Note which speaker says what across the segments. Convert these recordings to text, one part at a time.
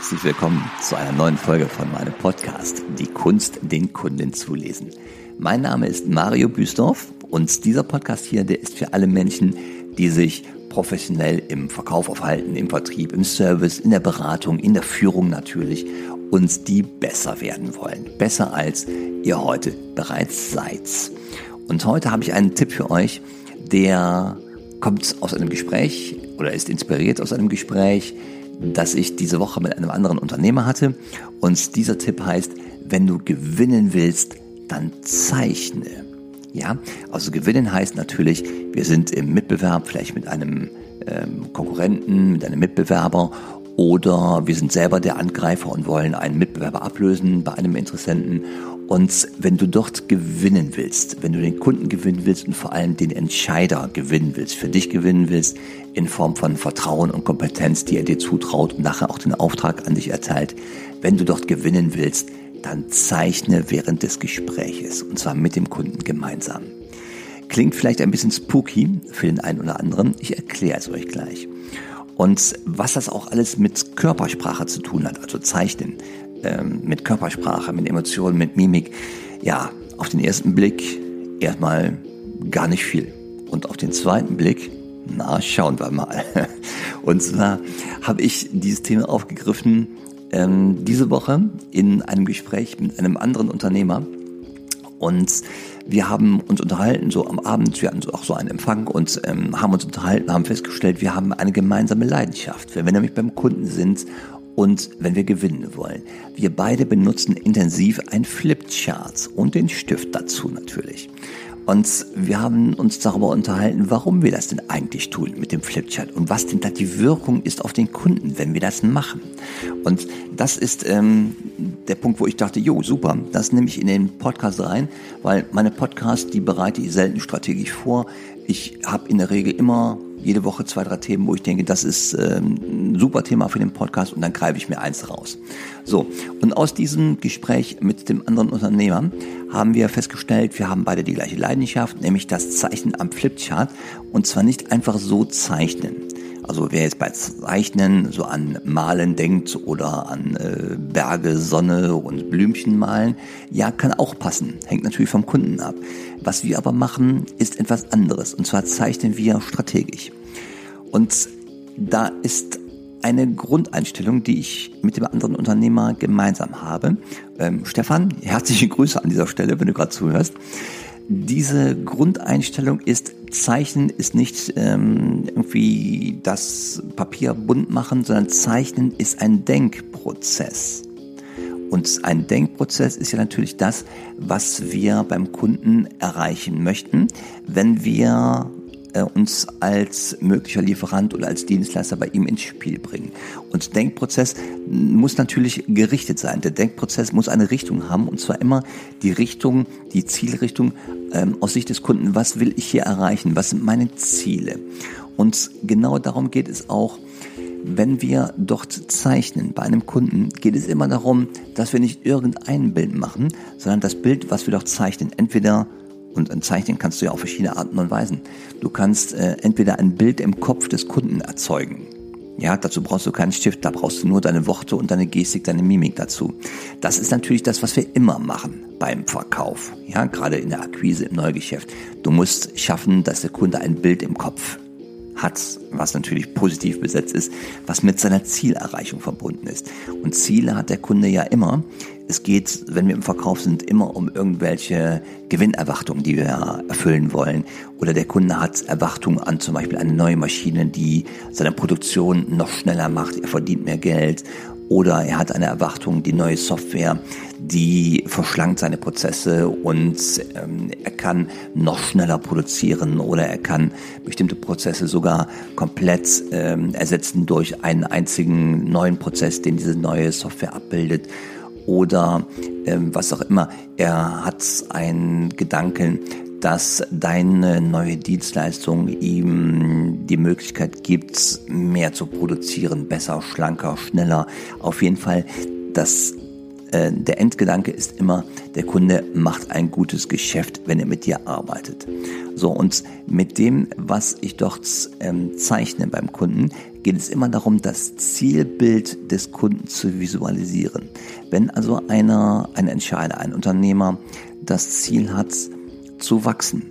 Speaker 1: Herzlich willkommen zu einer neuen Folge von meinem Podcast Die Kunst, den Kunden zu lesen. Mein Name ist Mario Büsdorf und dieser Podcast hier, der ist für alle Menschen, die sich professionell im Verkauf aufhalten, im Vertrieb, im Service, in der Beratung, in der Führung natürlich und die besser werden wollen. Besser als ihr heute bereits seid. Und heute habe ich einen Tipp für euch, der kommt aus einem Gespräch oder ist inspiriert aus einem Gespräch, das ich diese Woche mit einem anderen Unternehmer hatte. Und dieser Tipp heißt, wenn du gewinnen willst, dann zeichne. Ja, also gewinnen heißt natürlich, wir sind im Mitbewerb vielleicht mit einem ähm, Konkurrenten, mit einem Mitbewerber oder wir sind selber der Angreifer und wollen einen Mitbewerber ablösen bei einem Interessenten. Und wenn du dort gewinnen willst, wenn du den Kunden gewinnen willst und vor allem den Entscheider gewinnen willst, für dich gewinnen willst, in Form von Vertrauen und Kompetenz, die er dir zutraut und nachher auch den Auftrag an dich erteilt, wenn du dort gewinnen willst, dann zeichne während des Gespräches und zwar mit dem Kunden gemeinsam. Klingt vielleicht ein bisschen spooky für den einen oder anderen, ich erkläre es euch gleich. Und was das auch alles mit Körpersprache zu tun hat, also Zeichnen, ähm, mit Körpersprache, mit Emotionen, mit Mimik, ja, auf den ersten Blick erstmal gar nicht viel. Und auf den zweiten Blick, na, schauen wir mal. Und zwar habe ich dieses Thema aufgegriffen ähm, diese Woche in einem Gespräch mit einem anderen Unternehmer. Und wir haben uns unterhalten, so am Abend, wir hatten auch so einen Empfang und ähm, haben uns unterhalten, haben festgestellt, wir haben eine gemeinsame Leidenschaft. Wenn wir nämlich beim Kunden sind und wenn wir gewinnen wollen. Wir beide benutzen intensiv ein Flipchart und den Stift dazu natürlich. Und wir haben uns darüber unterhalten, warum wir das denn eigentlich tun mit dem Flipchart und was denn da die Wirkung ist auf den Kunden, wenn wir das machen. Und das ist ähm, der Punkt, wo ich dachte, jo, super, das nehme ich in den Podcast rein, weil meine Podcasts, die bereite ich selten strategisch vor. Ich habe in der Regel immer jede Woche zwei, drei Themen, wo ich denke, das ist ähm, ein super Thema für den Podcast und dann greife ich mir eins raus. So, und aus diesem Gespräch mit dem anderen Unternehmer haben wir festgestellt, wir haben beide die gleiche Leidenschaft, nämlich das Zeichnen am Flipchart und zwar nicht einfach so zeichnen. Also wer jetzt bei Zeichnen so an Malen denkt oder an äh, Berge, Sonne und Blümchen malen, ja, kann auch passen. Hängt natürlich vom Kunden ab. Was wir aber machen, ist etwas anderes. Und zwar zeichnen wir strategisch. Und da ist eine Grundeinstellung, die ich mit dem anderen Unternehmer gemeinsam habe. Ähm, Stefan, herzliche Grüße an dieser Stelle, wenn du gerade zuhörst diese Grundeinstellung ist, Zeichnen ist nicht ähm, irgendwie das Papier bunt machen, sondern Zeichnen ist ein Denkprozess. Und ein Denkprozess ist ja natürlich das, was wir beim Kunden erreichen möchten, wenn wir uns als möglicher Lieferant oder als Dienstleister bei ihm ins Spiel bringen. Und Denkprozess muss natürlich gerichtet sein. Der Denkprozess muss eine Richtung haben und zwar immer die Richtung, die Zielrichtung ähm, aus Sicht des Kunden. Was will ich hier erreichen? Was sind meine Ziele? Und genau darum geht es auch, wenn wir dort zeichnen bei einem Kunden, geht es immer darum, dass wir nicht irgendein Bild machen, sondern das Bild, was wir dort zeichnen, entweder und ein Zeichnen kannst du ja auf verschiedene Arten und Weisen. Du kannst äh, entweder ein Bild im Kopf des Kunden erzeugen. Ja, dazu brauchst du keinen Stift, da brauchst du nur deine Worte und deine Gestik, deine Mimik dazu. Das ist natürlich das, was wir immer machen beim Verkauf. Ja, gerade in der Akquise, im Neugeschäft. Du musst schaffen, dass der Kunde ein Bild im Kopf hat, was natürlich positiv besetzt ist, was mit seiner Zielerreichung verbunden ist. Und Ziele hat der Kunde ja immer. Es geht, wenn wir im Verkauf sind, immer um irgendwelche Gewinnerwartungen, die wir erfüllen wollen. Oder der Kunde hat Erwartungen an zum Beispiel eine neue Maschine, die seine Produktion noch schneller macht. Er verdient mehr Geld oder er hat eine Erwartung, die neue Software, die verschlankt seine Prozesse und ähm, er kann noch schneller produzieren oder er kann bestimmte Prozesse sogar komplett ähm, ersetzen durch einen einzigen neuen Prozess, den diese neue Software abbildet oder ähm, was auch immer. Er hat einen Gedanken, dass deine neue Dienstleistung ihm die Möglichkeit gibt, mehr zu produzieren, besser, schlanker, schneller. Auf jeden Fall, das, äh, der Endgedanke ist immer, der Kunde macht ein gutes Geschäft, wenn er mit dir arbeitet. So, und mit dem, was ich dort ähm, zeichne beim Kunden, geht es immer darum, das Zielbild des Kunden zu visualisieren. Wenn also einer, ein Entscheider, ein Unternehmer das Ziel hat, zu wachsen,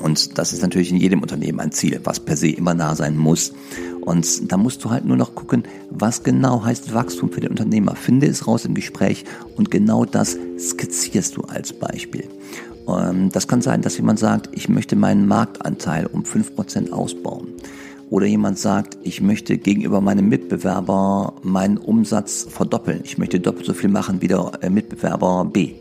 Speaker 1: und das ist natürlich in jedem Unternehmen ein Ziel, was per se immer nah sein muss. Und da musst du halt nur noch gucken, was genau heißt Wachstum für den Unternehmer. Finde es raus im Gespräch und genau das skizzierst du als Beispiel. Ähm, das kann sein, dass jemand sagt, ich möchte meinen Marktanteil um fünf Prozent ausbauen. Oder jemand sagt, ich möchte gegenüber meinem Mitbewerber meinen Umsatz verdoppeln. Ich möchte doppelt so viel machen wie der äh, Mitbewerber B.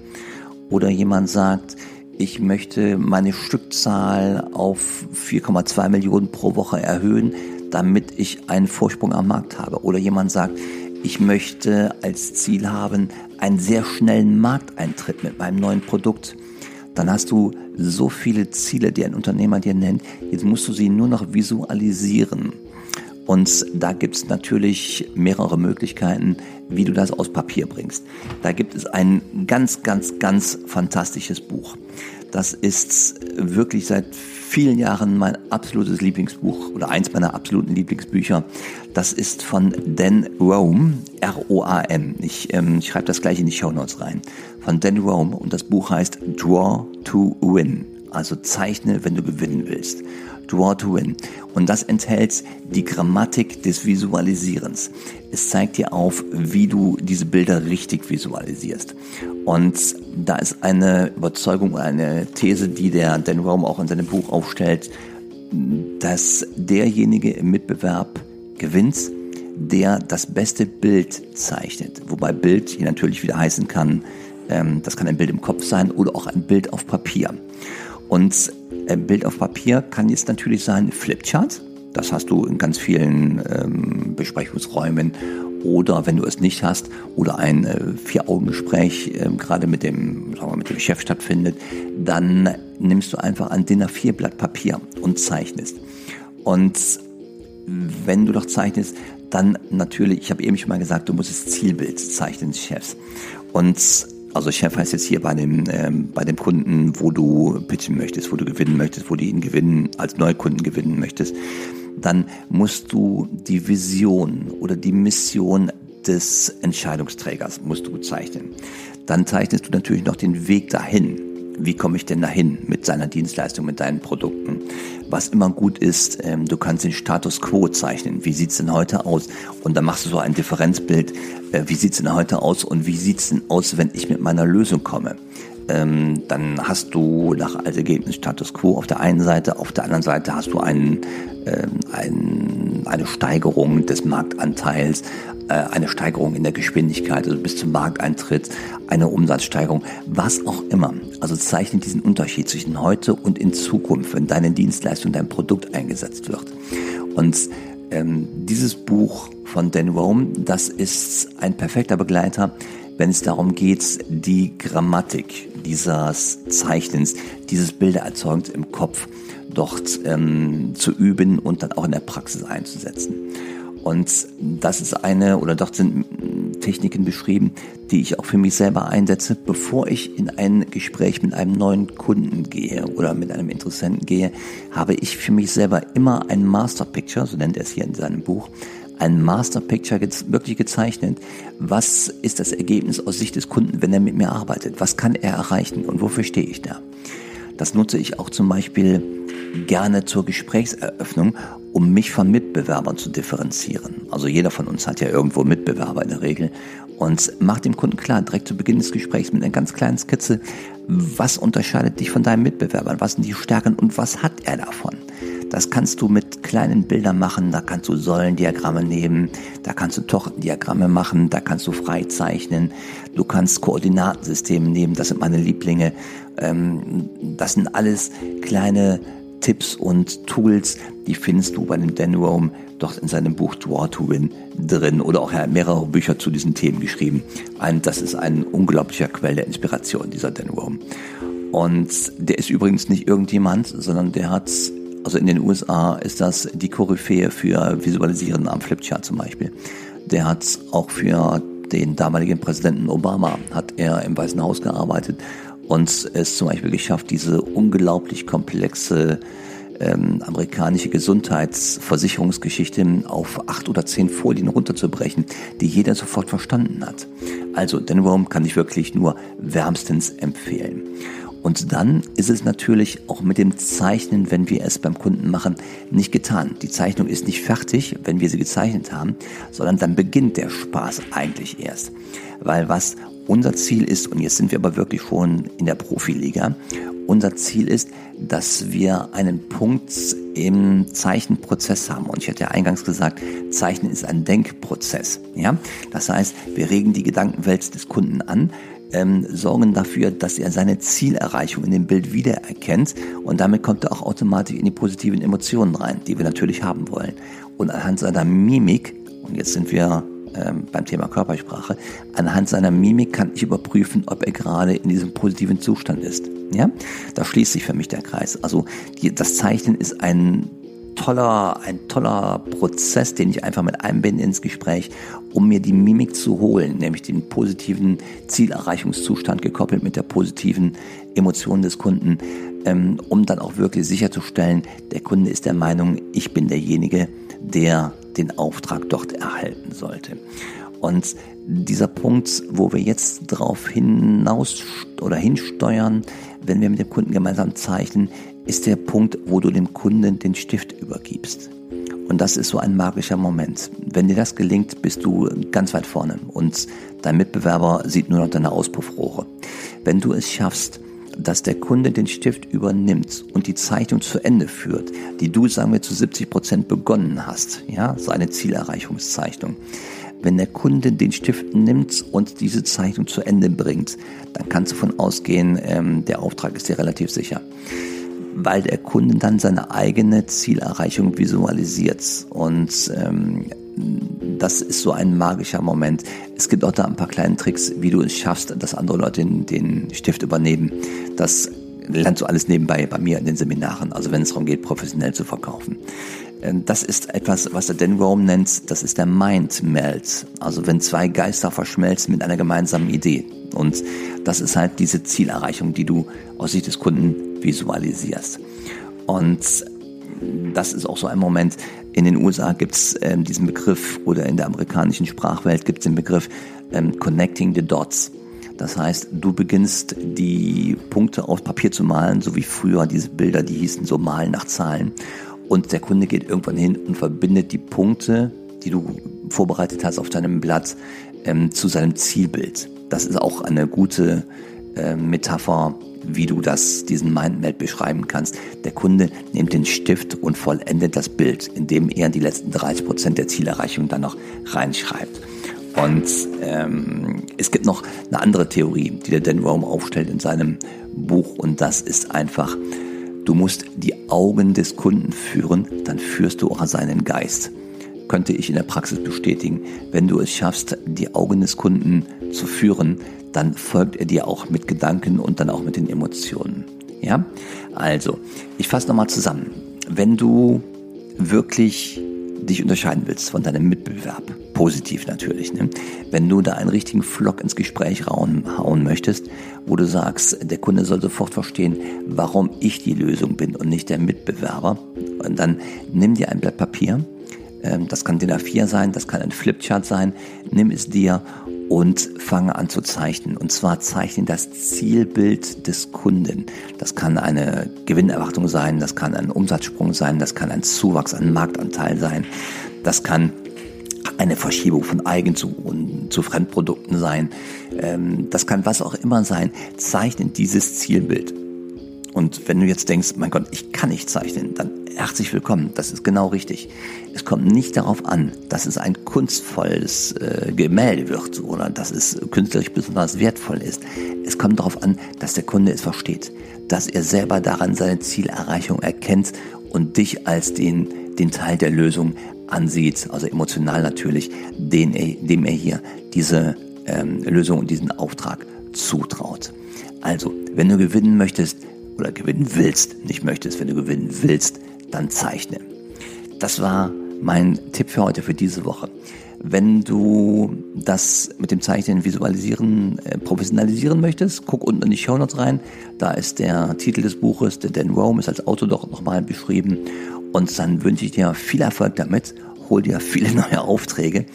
Speaker 1: Oder jemand sagt, ich möchte meine Stückzahl auf 4,2 Millionen pro Woche erhöhen, damit ich einen Vorsprung am Markt habe. Oder jemand sagt, ich möchte als Ziel haben einen sehr schnellen Markteintritt mit meinem neuen Produkt dann hast du so viele Ziele, die ein Unternehmer dir nennt. Jetzt musst du sie nur noch visualisieren. Und da gibt es natürlich mehrere Möglichkeiten, wie du das aus Papier bringst. Da gibt es ein ganz, ganz, ganz fantastisches Buch. Das ist wirklich seit vielen Jahren mein absolutes Lieblingsbuch oder eins meiner absoluten Lieblingsbücher. Das ist von Dan Rome, R-O-A-M. Ich ähm, schreibe das gleich in die Show Notes rein. Von Dan Rome und das Buch heißt Draw to Win. Also zeichne, wenn du gewinnen willst. Draw to Win. Und das enthält die Grammatik des Visualisierens. Es zeigt dir auf, wie du diese Bilder richtig visualisierst. Und da ist eine Überzeugung, eine These, die der Dan Rome auch in seinem Buch aufstellt, dass derjenige im Mitbewerb gewinnt, der das beste Bild zeichnet. Wobei Bild hier natürlich wieder heißen kann, ähm, das kann ein Bild im Kopf sein oder auch ein Bild auf Papier. Und ein Bild auf Papier kann jetzt natürlich sein Flipchart. Das hast du in ganz vielen ähm, Besprechungsräumen oder wenn du es nicht hast oder ein äh, Vier-Augen-Gespräch äh, gerade mit dem, sagen wir, mit dem Chef stattfindet, dann nimmst du einfach ein DIN A4-Blatt Papier und zeichnest. Und wenn du doch zeichnest, dann natürlich, ich habe eben schon mal gesagt, du musst das Zielbild zeichnen des Chefs. Und also Chef heißt jetzt hier bei dem, ähm, bei dem Kunden, wo du pitchen möchtest, wo du gewinnen möchtest, wo du ihn gewinnen, als Neukunden gewinnen möchtest, dann musst du die Vision oder die Mission des Entscheidungsträgers musst du zeichnen. Dann zeichnest du natürlich noch den Weg dahin wie komme ich denn dahin mit seiner Dienstleistung, mit deinen Produkten. Was immer gut ist, ähm, du kannst den Status quo zeichnen. Wie sieht's denn heute aus? Und dann machst du so ein Differenzbild. Äh, wie sieht's denn heute aus und wie sieht's denn aus, wenn ich mit meiner Lösung komme? Ähm, dann hast du nach als Ergebnis Status quo auf der einen Seite, auf der anderen Seite hast du einen, ähm, einen, eine Steigerung des Marktanteils, eine Steigerung in der Geschwindigkeit, also bis zum Markteintritt, eine Umsatzsteigerung, was auch immer. Also zeichnet diesen Unterschied zwischen heute und in Zukunft, wenn deine Dienstleistung, dein Produkt eingesetzt wird. Und ähm, dieses Buch von Dan Rome, das ist ein perfekter Begleiter, wenn es darum geht, die Grammatik dieses Zeichnens, dieses Bildererzeugens im Kopf dort ähm, zu üben und dann auch in der Praxis einzusetzen. Und das ist eine, oder dort sind Techniken beschrieben, die ich auch für mich selber einsetze, bevor ich in ein Gespräch mit einem neuen Kunden gehe oder mit einem Interessenten gehe, habe ich für mich selber immer ein Master Picture, so nennt er es hier in seinem Buch, ein Master Picture wirklich gezeichnet. Was ist das Ergebnis aus Sicht des Kunden, wenn er mit mir arbeitet? Was kann er erreichen und wofür stehe ich da? Das nutze ich auch zum Beispiel gerne zur Gesprächseröffnung, um mich von Mitbewerbern zu differenzieren. Also jeder von uns hat ja irgendwo Mitbewerber in der Regel und macht dem Kunden klar, direkt zu Beginn des Gesprächs mit einer ganz kleinen Skizze, was unterscheidet dich von deinen Mitbewerbern, was sind die Stärken und was hat er davon. Das kannst du mit kleinen Bildern machen, da kannst du Säulendiagramme nehmen, da kannst du Tortendiagramme machen, da kannst du freizeichnen, du kannst Koordinatensysteme nehmen, das sind meine Lieblinge. Ähm, das sind alles kleine Tipps und Tools, die findest du bei dem Dan Rome dort in seinem Buch Draw to Win drin oder auch er hat mehrere Bücher zu diesen Themen geschrieben. Und das ist ein unglaublicher Quell der Inspiration, dieser Dan Rome. Und der ist übrigens nicht irgendjemand, sondern der hat, also in den USA ist das die Koryphäe für Visualisieren am Flipchart zum Beispiel. Der hat auch für den damaligen Präsidenten Obama, hat er im Weißen Haus gearbeitet und es zum Beispiel geschafft, diese unglaublich komplexe ähm, amerikanische Gesundheitsversicherungsgeschichte auf acht oder zehn Folien runterzubrechen, die jeder sofort verstanden hat. Also Rome kann ich wirklich nur wärmstens empfehlen. Und dann ist es natürlich auch mit dem Zeichnen, wenn wir es beim Kunden machen, nicht getan. Die Zeichnung ist nicht fertig, wenn wir sie gezeichnet haben, sondern dann beginnt der Spaß eigentlich erst. Weil was unser Ziel ist, und jetzt sind wir aber wirklich schon in der Profiliga, unser Ziel ist, dass wir einen Punkt im Zeichenprozess haben. Und ich hatte ja eingangs gesagt, Zeichnen ist ein Denkprozess. Ja? Das heißt, wir regen die Gedankenwelt des Kunden an, ähm, sorgen dafür, dass er seine Zielerreichung in dem Bild wiedererkennt und damit kommt er auch automatisch in die positiven Emotionen rein, die wir natürlich haben wollen. Und anhand seiner Mimik, und jetzt sind wir ähm, beim Thema Körpersprache, anhand seiner Mimik kann ich überprüfen, ob er gerade in diesem positiven Zustand ist. Ja, da schließt sich für mich der Kreis. Also die, das Zeichnen ist ein toller, ein toller Prozess, den ich einfach mit einbinde ins Gespräch, um mir die Mimik zu holen, nämlich den positiven Zielerreichungszustand gekoppelt mit der positiven Emotion des Kunden, ähm, um dann auch wirklich sicherzustellen, der Kunde ist der Meinung, ich bin derjenige, der den Auftrag dort erhalten sollte. Und dieser Punkt, wo wir jetzt drauf hinaus oder hinsteuern, wenn wir mit dem Kunden gemeinsam zeichnen, ist der Punkt, wo du dem Kunden den Stift übergibst. Und das ist so ein magischer Moment. Wenn dir das gelingt, bist du ganz weit vorne und dein Mitbewerber sieht nur noch deine Auspuffrohre. Wenn du es schaffst, dass der Kunde den Stift übernimmt und die Zeichnung zu Ende führt, die du, sagen wir, zu 70 Prozent begonnen hast, ja, seine Zielerreichungszeichnung. Wenn der Kunde den Stift nimmt und diese Zeichnung zu Ende bringt, dann kannst du davon ausgehen, ähm, der Auftrag ist dir relativ sicher weil der Kunde dann seine eigene Zielerreichung visualisiert. Und ähm, das ist so ein magischer Moment. Es gibt auch da ein paar kleine Tricks, wie du es schaffst, dass andere Leute den, den Stift übernehmen. Das lernst du alles nebenbei bei mir in den Seminaren, also wenn es darum geht, professionell zu verkaufen. Ähm, das ist etwas, was der Dan Rome nennt, das ist der Mind Melt. Also wenn zwei Geister verschmelzen mit einer gemeinsamen Idee. Und das ist halt diese Zielerreichung, die du aus Sicht des Kunden visualisierst. Und das ist auch so ein Moment, in den USA gibt es ähm, diesen Begriff oder in der amerikanischen Sprachwelt gibt es den Begriff ähm, Connecting the Dots. Das heißt, du beginnst die Punkte auf Papier zu malen, so wie früher diese Bilder, die hießen so Malen nach Zahlen. Und der Kunde geht irgendwann hin und verbindet die Punkte, die du vorbereitet hast auf deinem Blatt, ähm, zu seinem Zielbild. Das ist auch eine gute äh, Metapher, wie du das, diesen Mindmap beschreiben kannst. Der Kunde nimmt den Stift und vollendet das Bild, indem er die letzten 30 Prozent der Zielerreichung dann noch reinschreibt. Und ähm, es gibt noch eine andere Theorie, die der Dan Rome aufstellt in seinem Buch und das ist einfach, du musst die Augen des Kunden führen, dann führst du auch seinen Geist. Könnte ich in der Praxis bestätigen. Wenn du es schaffst, die Augen des Kunden zu führen, dann folgt er dir auch mit Gedanken und dann auch mit den Emotionen. Ja? Also, ich fasse nochmal zusammen. Wenn du wirklich dich unterscheiden willst von deinem Mitbewerb, positiv natürlich, ne? wenn du da einen richtigen Flock ins Gespräch hauen, hauen möchtest, wo du sagst, der Kunde soll sofort verstehen, warum ich die Lösung bin und nicht der Mitbewerber, und dann nimm dir ein Blatt Papier, ähm, das kann DIN A4 sein, das kann ein Flipchart sein, nimm es dir und fange an zu zeichnen. Und zwar zeichnen das Zielbild des Kunden. Das kann eine Gewinnerwartung sein, das kann ein Umsatzsprung sein, das kann ein Zuwachs an Marktanteil sein, das kann eine Verschiebung von Eigen zu, zu Fremdprodukten sein. Ähm, das kann was auch immer sein. Zeichnen dieses Zielbild. Und wenn du jetzt denkst, mein Gott, ich kann nicht zeichnen, dann herzlich willkommen. Das ist genau richtig. Es kommt nicht darauf an, dass es ein kunstvolles äh, Gemälde wird oder dass es künstlerisch besonders wertvoll ist. Es kommt darauf an, dass der Kunde es versteht, dass er selber daran seine Zielerreichung erkennt und dich als den, den Teil der Lösung ansieht, also emotional natürlich, den er, dem er hier diese ähm, Lösung und diesen Auftrag zutraut. Also, wenn du gewinnen möchtest, oder gewinnen willst, nicht möchtest, wenn du gewinnen willst, dann zeichne. Das war mein Tipp für heute, für diese Woche. Wenn du das mit dem Zeichnen, Visualisieren äh, professionalisieren möchtest, guck unten in die Show Notes rein. Da ist der Titel des Buches, der Dan Rome ist als Autor doch nochmal beschrieben. Und dann wünsche ich dir viel Erfolg damit. Hol dir viele neue Aufträge.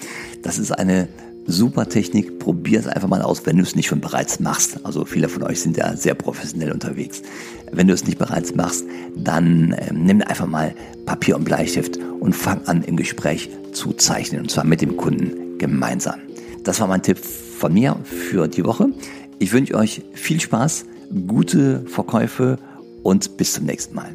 Speaker 1: Das ist eine super Technik. Probier es einfach mal aus, wenn du es nicht schon bereits machst. Also viele von euch sind ja sehr professionell unterwegs. Wenn du es nicht bereits machst, dann äh, nimm einfach mal Papier und Bleistift und fang an im Gespräch zu zeichnen und zwar mit dem Kunden gemeinsam. Das war mein Tipp von mir für die Woche. Ich wünsche euch viel Spaß, gute Verkäufe und bis zum nächsten Mal.